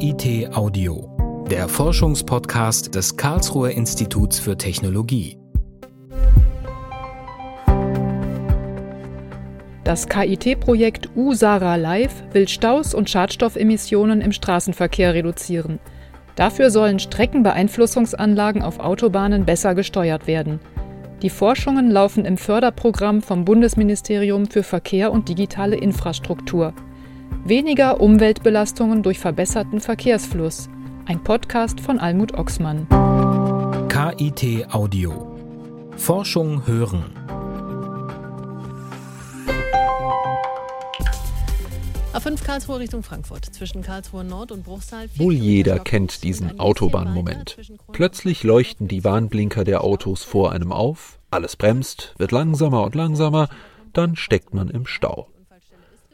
KIT Audio, der Forschungspodcast des Karlsruher Instituts für Technologie. Das KIT-Projekt USARA Live will Staus und Schadstoffemissionen im Straßenverkehr reduzieren. Dafür sollen Streckenbeeinflussungsanlagen auf Autobahnen besser gesteuert werden. Die Forschungen laufen im Förderprogramm vom Bundesministerium für Verkehr und digitale Infrastruktur. Weniger Umweltbelastungen durch verbesserten Verkehrsfluss. Ein Podcast von Almut Oxmann. KIT Audio. Forschung hören. A5 Karlsruhe Richtung Frankfurt. Zwischen Karlsruhe Nord und Bruchsal. Wohl jeder kennt diesen Autobahnmoment. Plötzlich leuchten die Warnblinker der Autos vor einem auf, alles bremst, wird langsamer und langsamer, dann steckt man im Stau.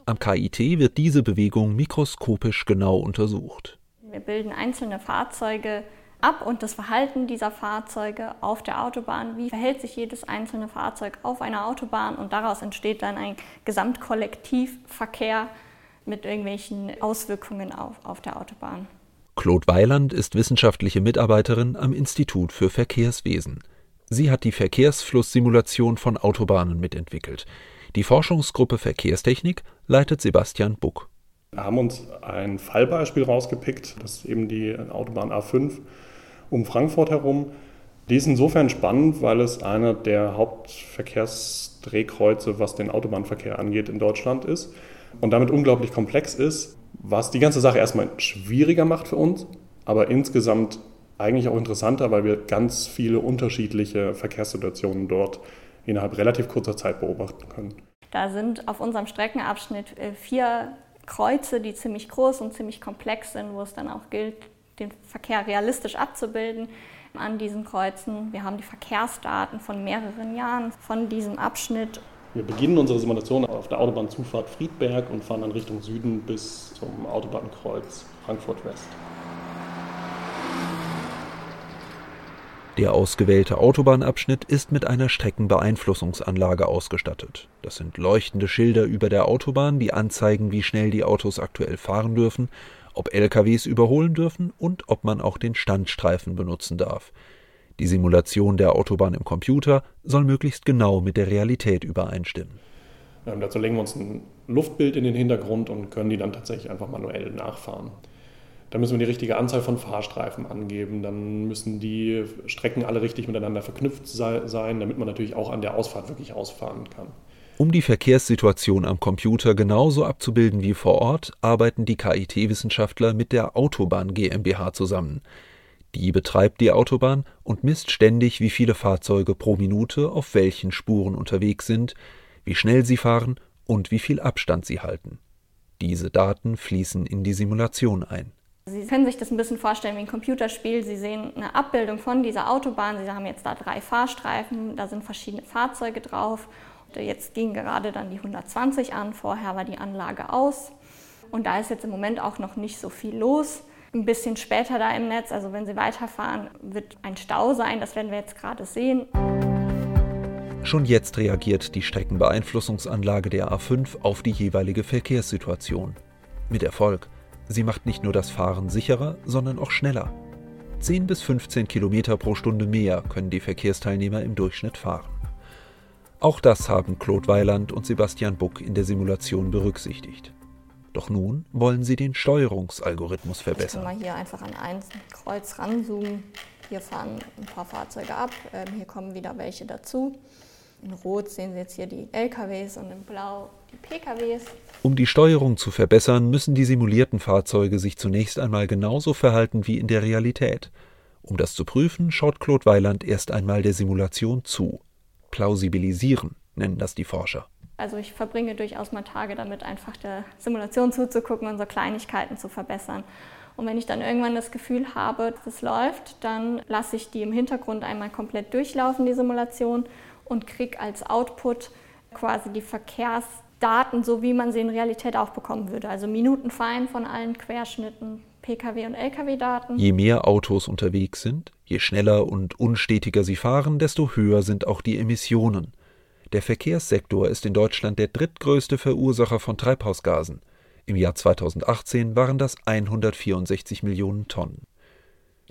Am KIT wird diese Bewegung mikroskopisch genau untersucht. Wir bilden einzelne Fahrzeuge ab und das Verhalten dieser Fahrzeuge auf der Autobahn. Wie verhält sich jedes einzelne Fahrzeug auf einer Autobahn? Und daraus entsteht dann ein Gesamtkollektivverkehr mit irgendwelchen Auswirkungen auf, auf der Autobahn. Claude Weiland ist wissenschaftliche Mitarbeiterin am Institut für Verkehrswesen. Sie hat die Verkehrsflusssimulation von Autobahnen mitentwickelt. Die Forschungsgruppe Verkehrstechnik leitet Sebastian Buck. Wir haben uns ein Fallbeispiel rausgepickt, das ist eben die Autobahn A5 um Frankfurt herum. Die ist insofern spannend, weil es einer der Hauptverkehrsdrehkreuze, was den Autobahnverkehr angeht, in Deutschland ist und damit unglaublich komplex ist, was die ganze Sache erstmal schwieriger macht für uns, aber insgesamt eigentlich auch interessanter, weil wir ganz viele unterschiedliche Verkehrssituationen dort innerhalb relativ kurzer Zeit beobachten können. Da sind auf unserem Streckenabschnitt äh, vier Kreuze, die ziemlich groß und ziemlich komplex sind, wo es dann auch gilt, den Verkehr realistisch abzubilden an diesen Kreuzen. Wir haben die Verkehrsdaten von mehreren Jahren von diesem Abschnitt. Wir beginnen unsere Simulation auf der Autobahnzufahrt Friedberg und fahren dann Richtung Süden bis zum Autobahnkreuz Frankfurt West. Der ausgewählte Autobahnabschnitt ist mit einer Streckenbeeinflussungsanlage ausgestattet. Das sind leuchtende Schilder über der Autobahn, die anzeigen, wie schnell die Autos aktuell fahren dürfen, ob LKWs überholen dürfen und ob man auch den Standstreifen benutzen darf. Die Simulation der Autobahn im Computer soll möglichst genau mit der Realität übereinstimmen. Ähm, dazu legen wir uns ein Luftbild in den Hintergrund und können die dann tatsächlich einfach manuell nachfahren. Dann müssen wir die richtige Anzahl von Fahrstreifen angeben. Dann müssen die Strecken alle richtig miteinander verknüpft sein, damit man natürlich auch an der Ausfahrt wirklich ausfahren kann. Um die Verkehrssituation am Computer genauso abzubilden wie vor Ort, arbeiten die KIT-Wissenschaftler mit der Autobahn GmbH zusammen. Die betreibt die Autobahn und misst ständig, wie viele Fahrzeuge pro Minute auf welchen Spuren unterwegs sind, wie schnell sie fahren und wie viel Abstand sie halten. Diese Daten fließen in die Simulation ein. Sie können sich das ein bisschen vorstellen wie ein Computerspiel. Sie sehen eine Abbildung von dieser Autobahn. Sie haben jetzt da drei Fahrstreifen, da sind verschiedene Fahrzeuge drauf. Jetzt ging gerade dann die 120 an, vorher war die Anlage aus. Und da ist jetzt im Moment auch noch nicht so viel los. Ein bisschen später da im Netz, also wenn Sie weiterfahren, wird ein Stau sein. Das werden wir jetzt gerade sehen. Schon jetzt reagiert die Streckenbeeinflussungsanlage der A5 auf die jeweilige Verkehrssituation. Mit Erfolg. Sie macht nicht nur das Fahren sicherer, sondern auch schneller. 10 bis 15 Kilometer pro Stunde mehr können die Verkehrsteilnehmer im Durchschnitt fahren. Auch das haben Claude Weiland und Sebastian Buck in der Simulation berücksichtigt. Doch nun wollen sie den Steuerungsalgorithmus verbessern. Ich kann mal hier einfach an ein Kreuz ranzoomen. Hier fahren ein paar Fahrzeuge ab, ähm, hier kommen wieder welche dazu. In Rot sehen Sie jetzt hier die LKWs und in Blau die PKWs. Um die Steuerung zu verbessern, müssen die simulierten Fahrzeuge sich zunächst einmal genauso verhalten wie in der Realität. Um das zu prüfen, schaut Claude Weiland erst einmal der Simulation zu. Plausibilisieren nennen das die Forscher. Also ich verbringe durchaus mal Tage damit, einfach der Simulation zuzugucken und so Kleinigkeiten zu verbessern. Und wenn ich dann irgendwann das Gefühl habe, dass es läuft, dann lasse ich die im Hintergrund einmal komplett durchlaufen, die Simulation, und kriege als Output quasi die Verkehrsdaten, so wie man sie in Realität auch bekommen würde. Also minutenfein von allen Querschnitten, Pkw- und Lkw-Daten. Je mehr Autos unterwegs sind, je schneller und unstetiger sie fahren, desto höher sind auch die Emissionen. Der Verkehrssektor ist in Deutschland der drittgrößte Verursacher von Treibhausgasen. Im Jahr 2018 waren das 164 Millionen Tonnen.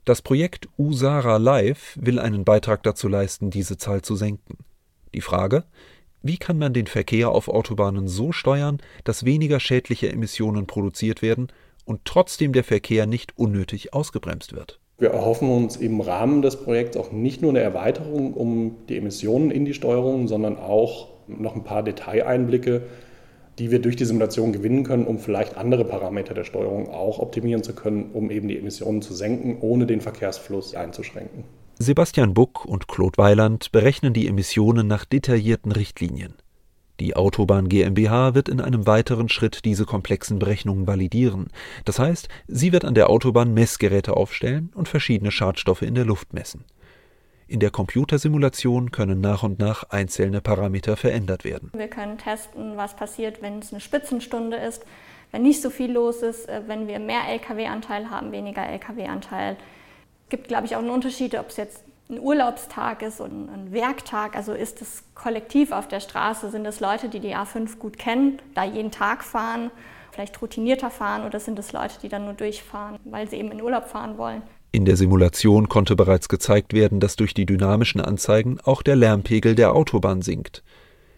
Das Projekt USARA Live will einen Beitrag dazu leisten, diese Zahl zu senken. Die Frage, wie kann man den Verkehr auf Autobahnen so steuern, dass weniger schädliche Emissionen produziert werden und trotzdem der Verkehr nicht unnötig ausgebremst wird? Wir erhoffen uns im Rahmen des Projekts auch nicht nur eine Erweiterung um die Emissionen in die Steuerung, sondern auch noch ein paar Detaileinblicke, die wir durch die Simulation gewinnen können, um vielleicht andere Parameter der Steuerung auch optimieren zu können, um eben die Emissionen zu senken, ohne den Verkehrsfluss einzuschränken. Sebastian Buck und Claude Weiland berechnen die Emissionen nach detaillierten Richtlinien. Die Autobahn GmbH wird in einem weiteren Schritt diese komplexen Berechnungen validieren. Das heißt, sie wird an der Autobahn Messgeräte aufstellen und verschiedene Schadstoffe in der Luft messen. In der Computersimulation können nach und nach einzelne Parameter verändert werden. Wir können testen, was passiert, wenn es eine Spitzenstunde ist, wenn nicht so viel los ist, äh, wenn wir mehr Lkw-Anteil haben, weniger Lkw-Anteil. Es gibt, glaube ich, auch einen Unterschied, ob es jetzt ein Urlaubstag ist und ein Werktag. Also ist es kollektiv auf der Straße, sind es Leute, die die A5 gut kennen, da jeden Tag fahren, vielleicht routinierter fahren oder sind es Leute, die dann nur durchfahren, weil sie eben in Urlaub fahren wollen. In der Simulation konnte bereits gezeigt werden, dass durch die dynamischen Anzeigen auch der Lärmpegel der Autobahn sinkt.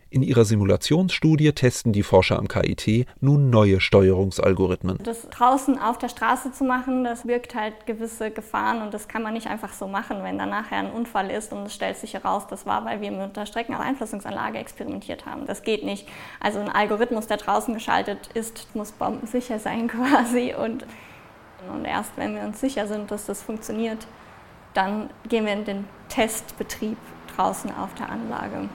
In ihrer Simulationsstudie testen die Forscher am KIT nun neue Steuerungsalgorithmen. Das draußen auf der Straße zu machen, das birgt halt gewisse Gefahren und das kann man nicht einfach so machen, wenn dann nachher ein Unfall ist und es stellt sich heraus, das war, weil wir mit der Streckeneinflussungsanlage experimentiert haben. Das geht nicht. Also ein Algorithmus, der draußen geschaltet ist, muss bombensicher sein quasi und und erst wenn wir uns sicher sind, dass das funktioniert, dann gehen wir in den Testbetrieb draußen auf der Anlage.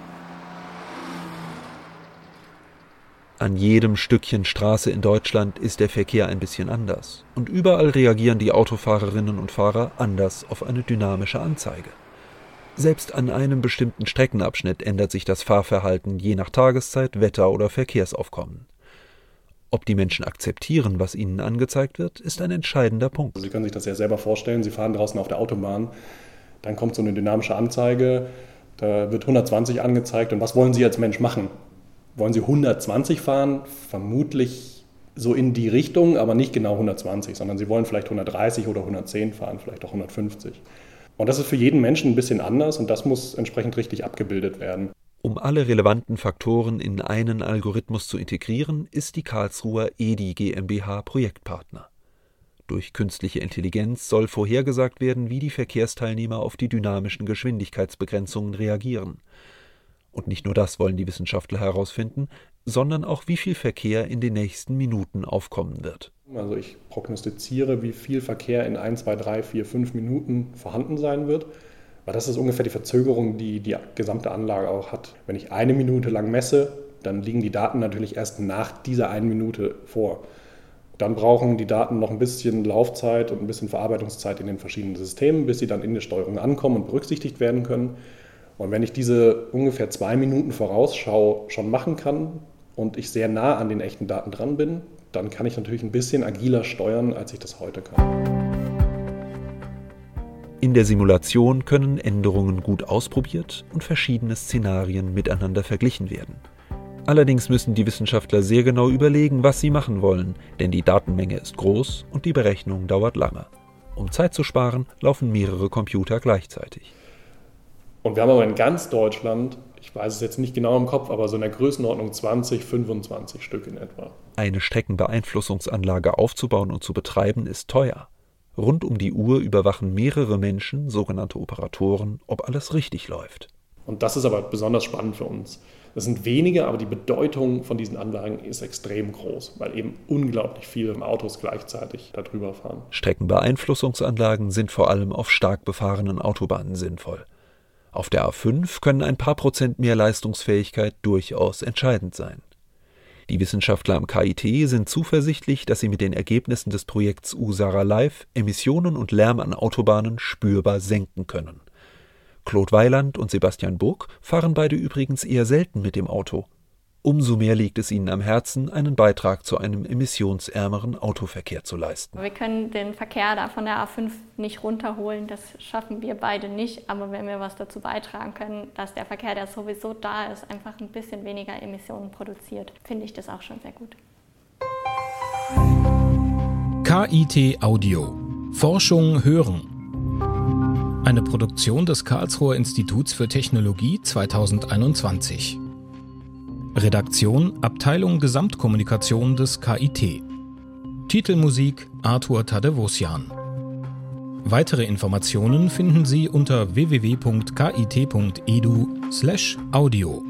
An jedem Stückchen Straße in Deutschland ist der Verkehr ein bisschen anders. Und überall reagieren die Autofahrerinnen und Fahrer anders auf eine dynamische Anzeige. Selbst an einem bestimmten Streckenabschnitt ändert sich das Fahrverhalten je nach Tageszeit, Wetter oder Verkehrsaufkommen. Ob die Menschen akzeptieren, was ihnen angezeigt wird, ist ein entscheidender Punkt. Sie können sich das ja selber vorstellen. Sie fahren draußen auf der Autobahn, dann kommt so eine dynamische Anzeige, da wird 120 angezeigt. Und was wollen Sie als Mensch machen? Wollen Sie 120 fahren? Vermutlich so in die Richtung, aber nicht genau 120, sondern Sie wollen vielleicht 130 oder 110 fahren, vielleicht auch 150. Und das ist für jeden Menschen ein bisschen anders und das muss entsprechend richtig abgebildet werden. Um alle relevanten Faktoren in einen Algorithmus zu integrieren, ist die Karlsruher EDI GmbH Projektpartner. Durch künstliche Intelligenz soll vorhergesagt werden, wie die Verkehrsteilnehmer auf die dynamischen Geschwindigkeitsbegrenzungen reagieren. Und nicht nur das wollen die Wissenschaftler herausfinden, sondern auch, wie viel Verkehr in den nächsten Minuten aufkommen wird. Also ich prognostiziere, wie viel Verkehr in 1, 2, 3, 4, 5 Minuten vorhanden sein wird weil das ist ungefähr die Verzögerung, die die gesamte Anlage auch hat. Wenn ich eine Minute lang messe, dann liegen die Daten natürlich erst nach dieser einen Minute vor. Dann brauchen die Daten noch ein bisschen Laufzeit und ein bisschen Verarbeitungszeit in den verschiedenen Systemen, bis sie dann in der Steuerung ankommen und berücksichtigt werden können. Und wenn ich diese ungefähr zwei Minuten Vorausschau schon machen kann und ich sehr nah an den echten Daten dran bin, dann kann ich natürlich ein bisschen agiler steuern, als ich das heute kann. In der Simulation können Änderungen gut ausprobiert und verschiedene Szenarien miteinander verglichen werden. Allerdings müssen die Wissenschaftler sehr genau überlegen, was sie machen wollen, denn die Datenmenge ist groß und die Berechnung dauert lange. Um Zeit zu sparen, laufen mehrere Computer gleichzeitig. Und wir haben aber in ganz Deutschland, ich weiß es jetzt nicht genau im Kopf, aber so in der Größenordnung 20, 25 Stück in etwa. Eine Streckenbeeinflussungsanlage aufzubauen und zu betreiben ist teuer. Rund um die Uhr überwachen mehrere Menschen, sogenannte Operatoren, ob alles richtig läuft. Und das ist aber besonders spannend für uns. Das sind wenige, aber die Bedeutung von diesen Anlagen ist extrem groß, weil eben unglaublich viele Autos gleichzeitig darüber fahren. Streckenbeeinflussungsanlagen sind vor allem auf stark befahrenen Autobahnen sinnvoll. Auf der A5 können ein paar Prozent mehr Leistungsfähigkeit durchaus entscheidend sein. Die Wissenschaftler am KIT sind zuversichtlich, dass sie mit den Ergebnissen des Projekts USARA Live Emissionen und Lärm an Autobahnen spürbar senken können. Claude Weiland und Sebastian Burg fahren beide übrigens eher selten mit dem Auto. Umso mehr liegt es ihnen am Herzen, einen Beitrag zu einem emissionsärmeren Autoverkehr zu leisten. Wir können den Verkehr da von der A5 nicht runterholen, das schaffen wir beide nicht. Aber wenn wir was dazu beitragen können, dass der Verkehr, der sowieso da ist, einfach ein bisschen weniger Emissionen produziert, finde ich das auch schon sehr gut. KIT Audio. Forschung hören. Eine Produktion des Karlsruher Instituts für Technologie 2021. Redaktion Abteilung Gesamtkommunikation des KIT. Titelmusik Arthur Tadevosian. Weitere Informationen finden Sie unter www.kit.edu/audio.